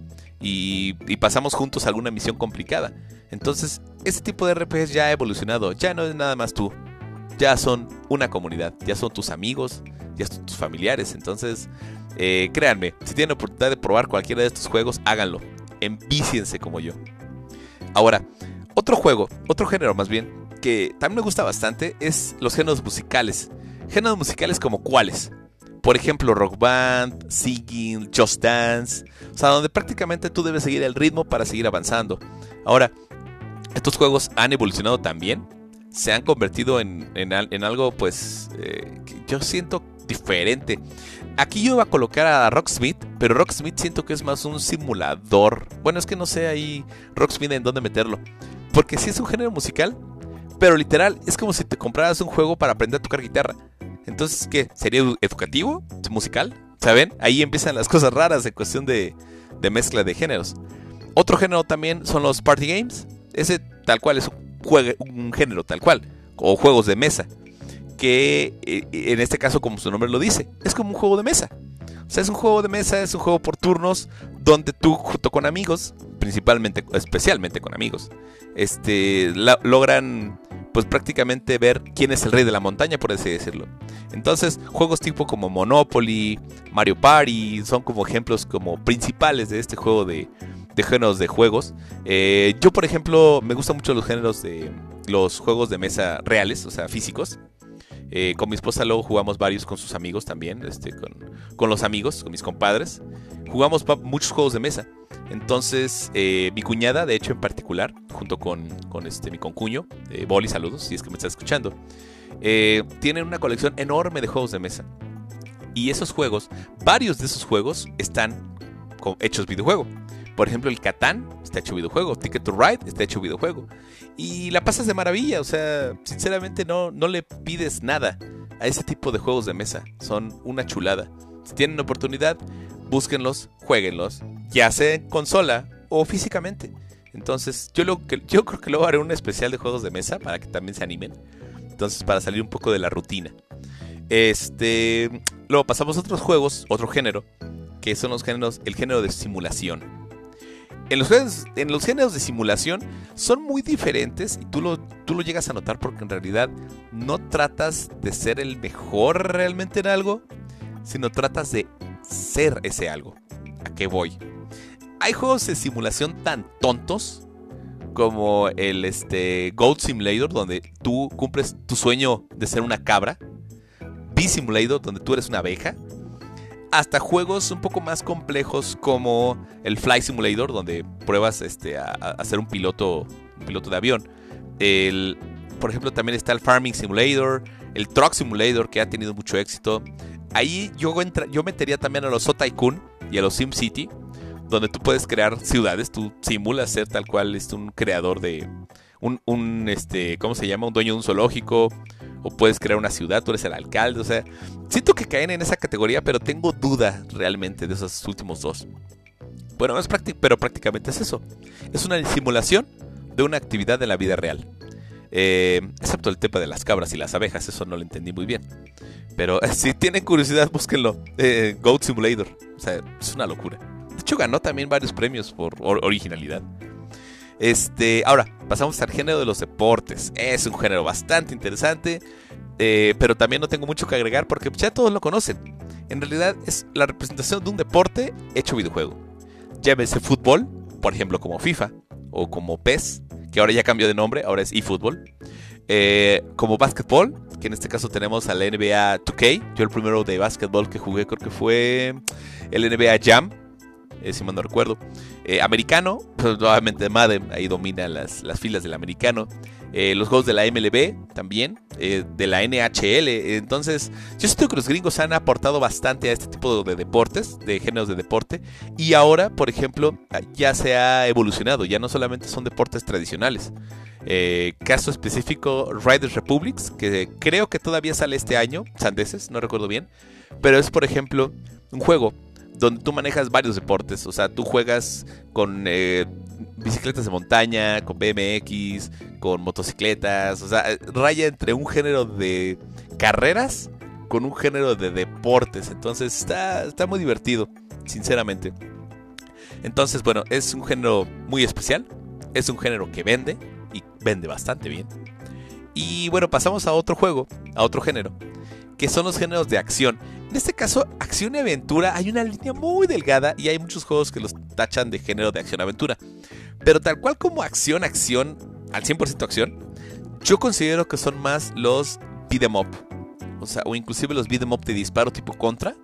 Speaker 1: Y, pasamos juntos alguna misión complicada. Entonces ese tipo de RPGs ya ha evolucionado. Ya no es nada más tú. Ya son una comunidad. Ya son tus amigos. Ya son tus familiares. Entonces eh, créanme, si tienen oportunidad de probar cualquiera de estos juegos, háganlo. Envíciense como yo. Ahora, otro juego, otro género más bien, que también me gusta bastante es los géneros musicales. Géneros musicales como cuáles. Por ejemplo, rock band, singing, just dance. O sea, donde prácticamente tú debes seguir el ritmo para seguir avanzando. Ahora, estos juegos han evolucionado también. Se han convertido en, algo, pues, eh, que yo siento diferente. Aquí yo iba a colocar a Rocksmith, pero Rocksmith siento que es más un simulador. Bueno, es que no sé ahí Rocksmith en dónde meterlo. Porque sí es un género musical, pero literal es como si te compraras un juego para aprender a tocar guitarra. Entonces, ¿qué? ¿Sería educativo? ¿Musical? ¿Saben? Ahí empiezan las cosas raras en cuestión de, mezcla de géneros. Otro género también son los party games. Ese tal cual es un, un género tal cual. O juegos de mesa. Que eh, en este caso, como su nombre lo dice, es como un juego de mesa. O sea, es un juego de mesa, es un juego por turnos donde tú junto con amigos, principalmente, especialmente con amigos, este, logran pues prácticamente ver quién es el rey de la montaña, por así decirlo. Entonces, juegos tipo como Monopoly, Mario Party, son como ejemplos como principales de este juego de, géneros de juegos. Eh, yo, por ejemplo, me gustan mucho los géneros de los juegos de mesa reales, o sea, físicos. Eh, con mi esposa luego jugamos varios con sus amigos también, este, con, con los amigos, con mis compadres. Jugamos muchos juegos de mesa. Entonces, eh, mi cuñada, de hecho, en particular, junto con, este, mi concuño, eh, Boli, saludos, si es que me estás escuchando, eh, tienen una colección enorme de juegos de mesa. Y esos juegos, varios de esos juegos están hechos videojuego. Por ejemplo, el Catán está hecho videojuego, Ticket to Ride está hecho videojuego. Y la pasas de maravilla, o sea, sinceramente no, no le pides nada a ese tipo de juegos de mesa. Son una chulada. Si tienen oportunidad, búsquenlos, jueguenlos ya sea en consola o físicamente. Entonces, yo, lo yo creo que luego haré un especial de juegos de mesa para que también se animen. Entonces, para salir un poco de la rutina. Este, luego pasamos a otros juegos, otro género, que son los géneros, el género de simulación. En los, en los géneros de simulación son muy diferentes y tú lo, tú lo llegas a notar porque en realidad no tratas de ser el mejor realmente en algo, sino tratas de ser ese algo. ¿A qué voy? Hay juegos de simulación tan tontos como el este, Goat Simulator, donde tú cumples tu sueño de ser una cabra. Bee Simulator, donde tú eres una abeja. Hasta juegos un poco más complejos como el Fly Simulator, donde pruebas este, a, ser un piloto, piloto de avión. El, por ejemplo, también está el Farming Simulator, el Truck Simulator, que ha tenido mucho éxito. Ahí yo, yo metería también a los Tycoon y a los SimCity donde tú puedes crear ciudades, tú simulas ser tal cual es un creador de un, un, este, ¿cómo se llama? Un dueño de un zoológico, o puedes crear una ciudad, tú eres el alcalde, o sea, siento que caen en esa categoría, pero tengo duda realmente de esos últimos dos. Bueno, es pero prácticamente es eso. Es una simulación de una actividad de la vida real. Eh, excepto el tema de las cabras y las abejas, eso no lo entendí muy bien. Pero si tienen curiosidad, búsquenlo. Eh, Goat Simulator. O sea, es una locura. De hecho, ganó también varios premios por originalidad. Este, ahora, pasamos al género de los deportes. Es un género bastante interesante, eh, pero también no tengo mucho que agregar porque ya todos lo conocen. En realidad es la representación de un deporte hecho videojuego. Llámese fútbol, por ejemplo como FIFA o como PES, que ahora ya cambió de nombre, ahora es eFootball. Eh, como básquetbol, que en este caso tenemos al NBA 2K. Yo el primero de básquetbol que jugué creo que fue el NBA Jam, eh, si mal no recuerdo. Eh, americano, pues Madden, ahí domina las, filas del americano. Eh, los juegos de la MLB también, de la NHL. Entonces, yo siento que los gringos han aportado bastante a este tipo de deportes, de géneros de deporte. Y ahora, por ejemplo, ya se ha evolucionado, ya no solamente son deportes tradicionales. caso específico, Riders Republics, que creo que todavía sale este año, sandeses, no recuerdo bien. Pero es, por ejemplo, un juego donde tú manejas varios deportes. O sea, tú juegas con eh, bicicletas de montaña, con BMX, con motocicletas. O sea, raya entre un género de carreras con un género de deportes. Entonces está, está muy divertido, sinceramente. Entonces, bueno, es un género muy especial. Es un género que vende y vende bastante bien. Y bueno, pasamos a otro juego, a otro género, que son los géneros de acción. En este caso, acción y aventura, hay una línea muy delgada y hay muchos juegos que los tachan de género de acción-aventura. Pero tal cual como acción, acción, al 100% acción, yo considero que son más los beat'em up. O sea, o inclusive los beat'em up de disparo tipo contra.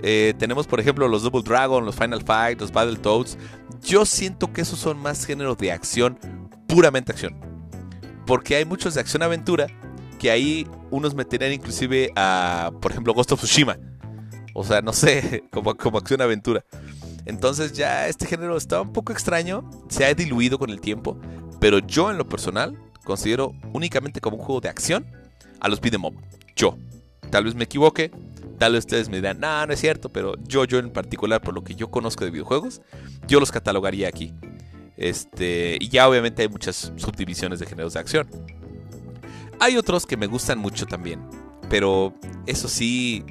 Speaker 1: Eh, tenemos, por ejemplo, los Double Dragon, los Final Fight, los Battletoads. Yo siento que esos son más géneros de acción, puramente acción. Porque hay muchos de acción-aventura que ahí unos meterían inclusive a, por ejemplo, Ghost of Tsushima. O sea, no sé, como, como acción aventura. Entonces ya este género está un poco extraño, se ha diluido con el tiempo, pero yo en lo personal considero únicamente como un juego de acción a los beat'em up. Yo. Tal vez me equivoque, tal vez ustedes me dirán, no, no es cierto, pero yo, yo en particular, por lo que yo conozco de videojuegos, yo los catalogaría aquí. Este, y ya obviamente hay muchas subdivisiones de géneros de acción. Hay otros que me gustan mucho también. Pero eso sí.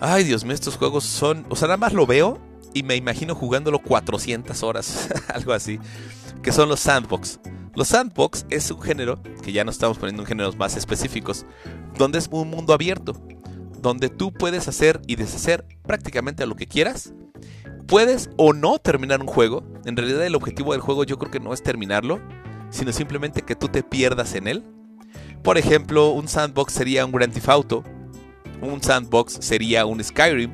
Speaker 1: Ay, Dios mío, estos juegos son. O sea, nada más lo veo y me imagino jugándolo 400 horas. algo así. Que son los sandbox. Los sandbox es un género, que ya no estamos poniendo en géneros más específicos, donde es un mundo abierto. Donde tú puedes hacer y deshacer prácticamente lo que quieras. Puedes o no terminar un juego. En realidad el objetivo del juego yo creo que no es terminarlo, sino simplemente que tú te pierdas en él por ejemplo, un sandbox sería un Grand Theft Auto. Un sandbox sería un Skyrim.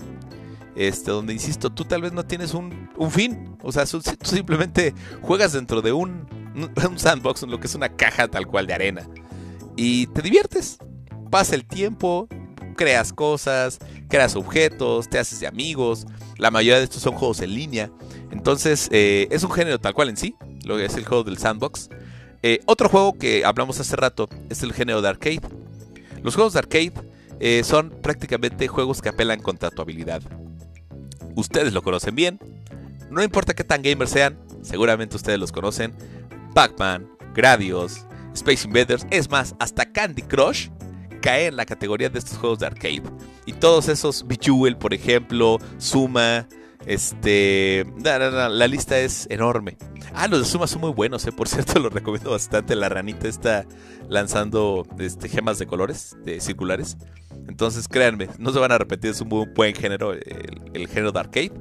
Speaker 1: Este, donde insisto, tú tal vez no tienes un, fin. O sea, tú simplemente juegas dentro de un, un sandbox, lo que es una caja tal cual de arena. Y te diviertes. Pasa el tiempo, creas cosas, creas objetos, te haces de amigos. La mayoría de estos son juegos en línea. Entonces, eh, es un género tal cual en sí. Lo que es el juego del sandbox. Eh, otro juego que hablamos hace rato es el género de arcade. Los juegos de arcade eh, son prácticamente juegos que apelan contra tu habilidad. Ustedes lo conocen bien. No importa qué tan gamers sean, seguramente ustedes los conocen. Pac-Man, Gradius, Space Invaders, es más, hasta Candy Crush cae en la categoría de estos juegos de arcade. Y todos esos, Bejeweled, por ejemplo, Suma, este, la, lista es enorme. Ah, los de Suma son muy buenos, eh. por cierto, los recomiendo bastante. La ranita está lanzando este, gemas de colores, de circulares. Entonces, créanme, no se van a repetir, es un muy buen género, el, género de arcade.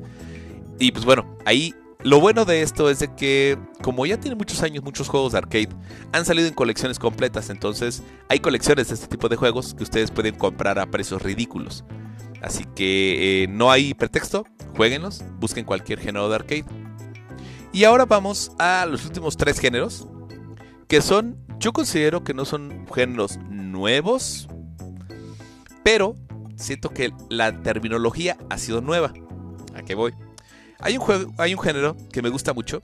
Speaker 1: Y pues bueno, ahí lo bueno de esto es de que, como ya tiene muchos años muchos juegos de arcade, han salido en colecciones completas. Entonces, hay colecciones de este tipo de juegos que ustedes pueden comprar a precios ridículos. Así que eh, no hay pretexto, jueguenlos, busquen cualquier género de arcade. Y ahora vamos a los últimos tres géneros, que son, yo considero que no son géneros nuevos, pero siento que la terminología ha sido nueva. ¿A qué voy? Hay un, juego, hay un género que me gusta mucho.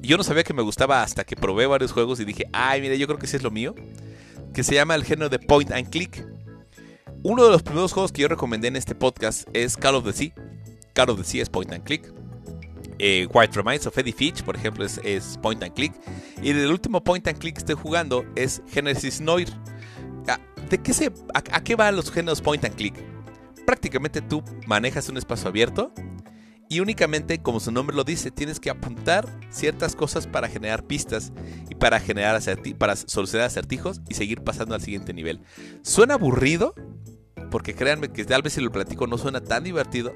Speaker 1: Yo no sabía que me gustaba hasta que probé varios juegos y dije, ay, mira, yo creo que sí es lo mío. que se llama el género de point and click. Uno de los primeros juegos que yo recomendé en este podcast es Call of the Sea. Call of the Sea es point and click. Eh, White Reminds of Eddie Fitch, por ejemplo, es, point and click. Y el último point and click que estoy jugando es Genesis Noir. Ah, ¿De qué se, a, qué van los géneros point and click? Prácticamente tú manejas un espacio abierto y únicamente, como su nombre lo dice, tienes que apuntar ciertas cosas para generar pistas y para generar para solucionar acertijos y seguir pasando al siguiente nivel. Suena aburrido, porque créanme que tal vez si lo platico no suena tan divertido,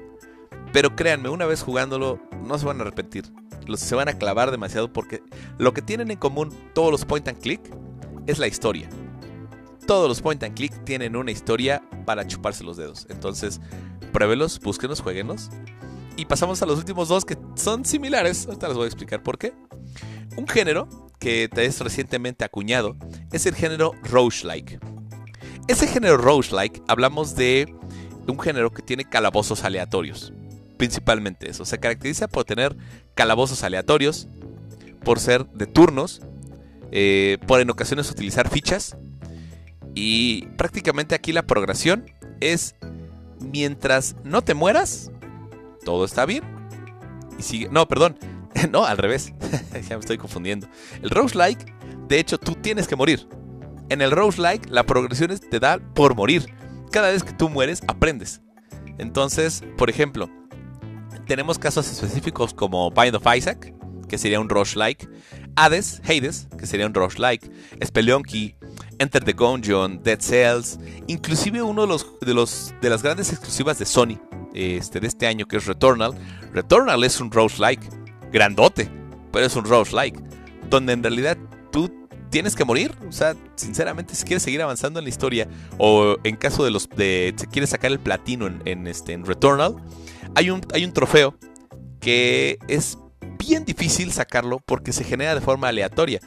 Speaker 1: pero créanme, una vez jugándolo no se van a arrepentir. Se van a clavar demasiado porque lo que tienen en común todos los point and click es la historia. Todos los point and click tienen una historia para chuparse los dedos. Entonces, pruébelos, búsquenos, jueguenos. Y pasamos a los últimos dos que son similares. Ahorita les voy a explicar por qué. Un género que es recientemente acuñado es el género roguelike. Ese género roguelike hablamos de un género que tiene calabozos aleatorios. Principalmente eso. Se caracteriza por tener calabozos aleatorios, por ser de turnos, eh, por en ocasiones utilizar fichas. Y prácticamente aquí la progresión es mientras no te mueras, todo está bien. Y sigue. No, perdón. no, al revés. ya me estoy confundiendo. El roguelike, de hecho, tú tienes que morir. En el Rose-like, la progresión te da por morir. Cada vez que tú mueres, aprendes. Entonces, por ejemplo, tenemos casos específicos como Bind of Isaac, que sería un Rush-like, Hades, Hades, que sería un Rush-like, Spelunky, Enter the Gungeon, Dead Cells, inclusive uno de, los, de, los, de las grandes exclusivas de Sony este, de este año, que es Returnal. Returnal es un Rush-like, grandote, pero es un Rush-like, donde en realidad tienes que morir. O sea, sinceramente, si quieres seguir avanzando en la historia, o en caso de los de si quieres sacar el platino en, este, en Returnal, hay un, hay un trofeo que es bien difícil sacarlo porque se genera de forma aleatoria.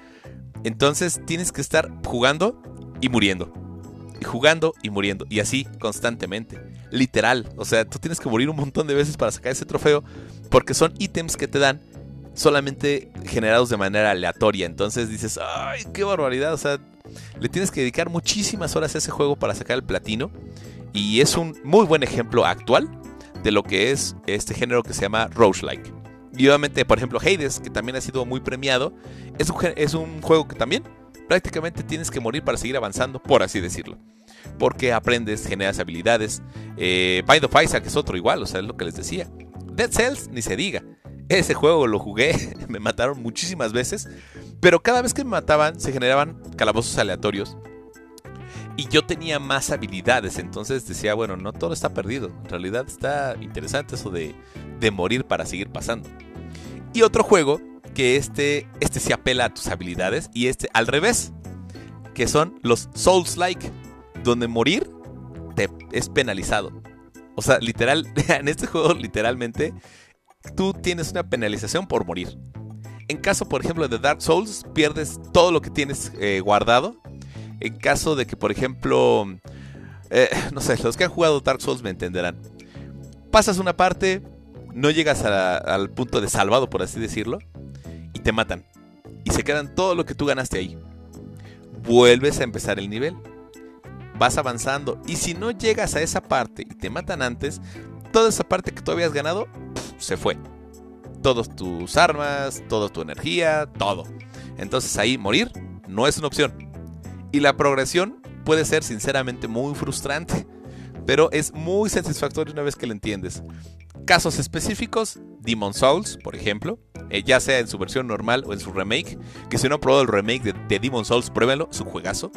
Speaker 1: Entonces tienes que estar jugando y muriendo. Y jugando y muriendo. Y así constantemente. Literal. O sea, tú tienes que morir un montón de veces para sacar ese trofeo. Porque son ítems que te dan solamente generados de manera aleatoria. Entonces dices, ay, qué barbaridad. O sea, le tienes que dedicar muchísimas horas a ese juego para sacar el platino. Y es un muy buen ejemplo actual de lo que es este género que se llama roguelike. Y obviamente, por ejemplo, Hades, que también ha sido muy premiado, es un, juego que también prácticamente tienes que morir para seguir avanzando, por así decirlo. Porque aprendes, generas habilidades. Eh, Bind of Isaac es otro igual, o sea, es lo que les decía. Dead Cells, ni se diga. Ese juego lo jugué, me mataron muchísimas veces, pero cada vez que me mataban se generaban calabozos aleatorios. Y yo tenía más habilidades, entonces decía, bueno, no todo está perdido. En realidad está interesante eso de, de morir para seguir pasando. Y otro juego que este, este se apela a tus habilidades y este al revés, que son los Souls-like, donde morir te es penalizado. O sea, literal, en este juego literalmente tú tienes una penalización por morir. En caso, por ejemplo, de Dark Souls, pierdes todo lo que tienes eh, guardado. En caso de que, por ejemplo, eh, no sé, los que han jugado Dark Souls me entenderán. Pasas una parte, no llegas al punto de salvado, por así decirlo, y te matan. Y se quedan todo lo que tú ganaste ahí. Vuelves a empezar el nivel. Vas avanzando. Y si no llegas a esa parte y te matan antes, toda esa parte que tú habías ganado se fue. Todas tus armas, toda tu energía, todo. Entonces ahí morir no es una opción. Y la progresión puede ser sinceramente muy frustrante, pero es muy satisfactorio una vez que lo entiendes. Casos específicos, Demon Souls, por ejemplo, eh, ya sea en su versión normal o en su remake, que si no han probado el remake de, de Demon Souls, pruébenlo, es un juegazo.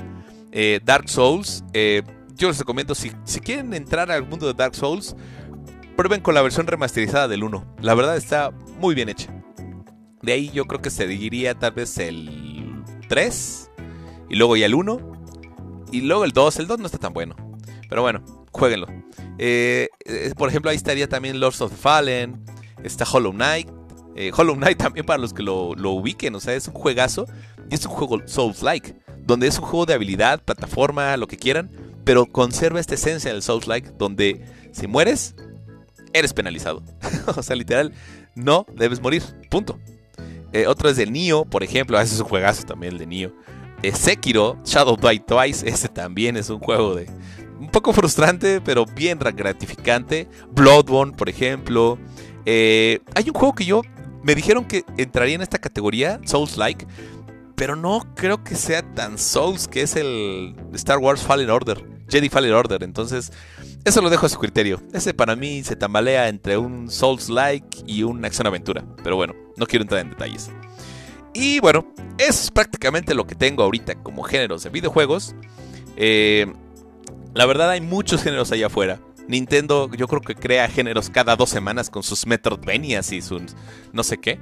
Speaker 1: Eh, Dark Souls, eh, yo les recomiendo, si, si quieren entrar al mundo de Dark Souls, prueben con la versión remasterizada del 1. La verdad está muy bien hecha. De ahí yo creo que se diría tal vez el 3. Y luego ya el 1. Y luego el 2. El 2 no está tan bueno. Pero bueno, jueguenlo. Eh, eh, por ejemplo, ahí estaría también Lords of the Fallen. Está Hollow Knight. Eh, Hollow Knight también para los que lo, lo, ubiquen. O sea, es un juegazo. Y es un juego Souls-like. Donde es un juego de habilidad, plataforma, lo que quieran. Pero conserva esta esencia del Souls-like. Donde si mueres, eres penalizado. o sea, literal, no debes morir. Punto. Eh, otro es de Nio, por ejemplo. Ese es un juegazo también, el de Nio. Sekiro, Shadow Die Twice, ese también es un juego de un poco frustrante, pero bien gratificante. Bloodborne, por ejemplo. Eh, hay un juego que yo me dijeron que entraría en esta categoría, Souls-like, pero no creo que sea tan Souls, que es el Star Wars Fallen Order, Jedi Fallen Order. Entonces, eso lo dejo a su criterio. Ese para mí se tambalea entre un Souls-like y una acción-aventura. Pero bueno, no quiero entrar en detalles. Y bueno, eso es prácticamente lo que tengo ahorita como géneros de videojuegos. Eh, la verdad hay muchos géneros allá afuera. Nintendo yo creo que crea géneros cada dos semanas con sus Metroidvanias y sus no sé qué.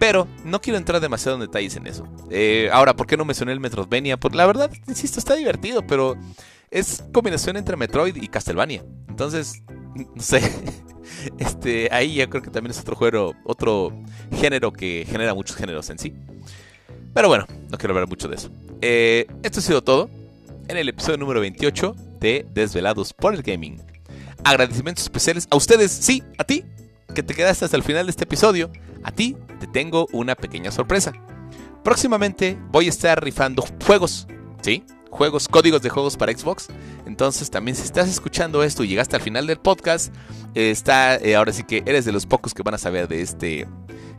Speaker 1: Pero no quiero entrar demasiado en detalles en eso. Eh, ahora, ¿por qué no mencioné el Metroidvania? Porque la verdad, insisto, está divertido, pero es combinación entre Metroid y Castlevania. Entonces, no sé. Este, ahí yo creo que también es otro juego, otro género que genera muchos géneros en sí. Pero bueno, no quiero hablar mucho de eso. Eh, esto ha sido todo en el episodio número 28 de Desvelados por el Gaming. Agradecimientos especiales a ustedes, sí, a ti, que te quedaste hasta el final de este episodio. A ti te tengo una pequeña sorpresa. Próximamente voy a estar rifando juegos, ¿sí? Juegos, códigos de juegos para Xbox. Entonces también si estás escuchando esto y llegaste al final del podcast, está, eh, ahora sí que eres de los pocos que van a saber de este,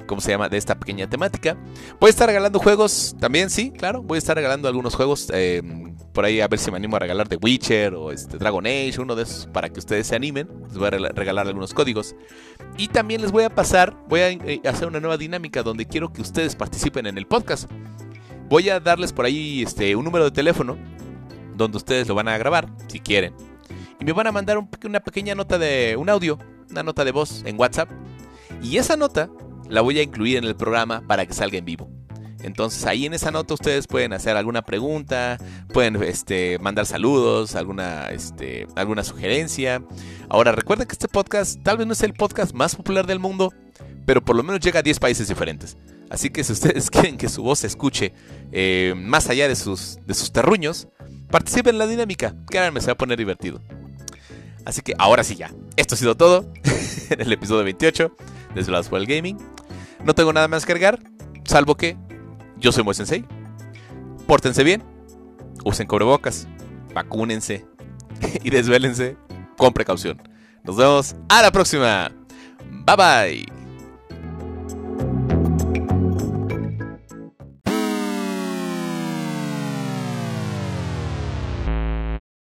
Speaker 1: ¿cómo se llama? De esta pequeña temática. Voy a estar regalando juegos también, sí, claro. Voy a estar regalando algunos juegos eh, por ahí a ver si me animo a regalar The Witcher o este Dragon Age, uno de esos para que ustedes se animen. Les voy a regalar algunos códigos. Y también les voy a pasar, voy a eh, hacer una nueva dinámica donde quiero que ustedes participen en el podcast. Voy a darles por ahí este, un número de teléfono donde ustedes lo van a grabar, si quieren. Y me van a mandar una pequeña nota de un audio, una nota de voz en WhatsApp. Y esa nota la voy a incluir en el programa para que salga en vivo. Entonces ahí en esa nota ustedes pueden hacer alguna pregunta, pueden este, mandar saludos, alguna, este, alguna sugerencia. Ahora recuerden que este podcast tal vez no es el podcast más popular del mundo, pero por lo menos llega a 10 países diferentes. Así que si ustedes quieren que su voz se escuche eh, más allá de sus, de sus terruños, participen en la dinámica. Créanme, se va a poner divertido. Así que ahora sí ya. Esto ha sido todo en el episodio 28 de Last World Gaming. No tengo nada más que cargar, salvo que yo soy Moy Sensei. Pórtense bien, usen cobrebocas, vacúnense y desvélense con precaución. Nos vemos a la próxima. Bye bye.